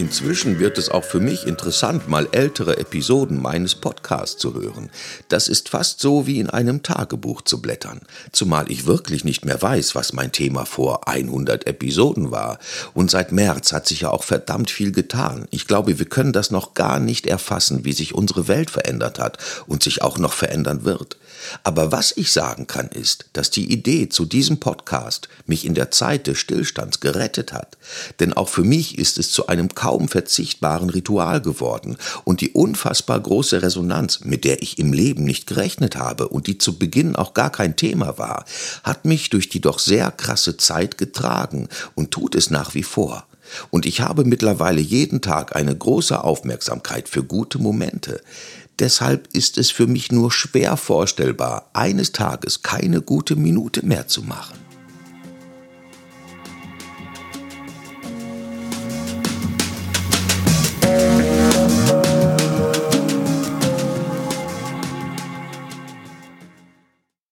Inzwischen wird es auch für mich interessant, mal ältere Episoden meines Podcasts zu hören. Das ist fast so wie in einem Tagebuch zu blättern, zumal ich wirklich nicht mehr weiß, was mein Thema vor 100 Episoden war. Und seit März hat sich ja auch verdammt viel getan. Ich glaube, wir können das noch gar nicht erfassen, wie sich unsere Welt verändert hat und sich auch noch verändern wird. Aber was ich sagen kann, ist, dass die Idee zu diesem Podcast mich in der Zeit des Stillstands gerettet hat. Denn auch für mich ist es zu einem kaum verzichtbaren Ritual geworden und die unfassbar große Resonanz, mit der ich im Leben nicht gerechnet habe und die zu Beginn auch gar kein Thema war, hat mich durch die doch sehr krasse Zeit getragen und tut es nach wie vor. Und ich habe mittlerweile jeden Tag eine große Aufmerksamkeit für gute Momente. Deshalb ist es für mich nur schwer vorstellbar, eines Tages keine gute Minute mehr zu machen.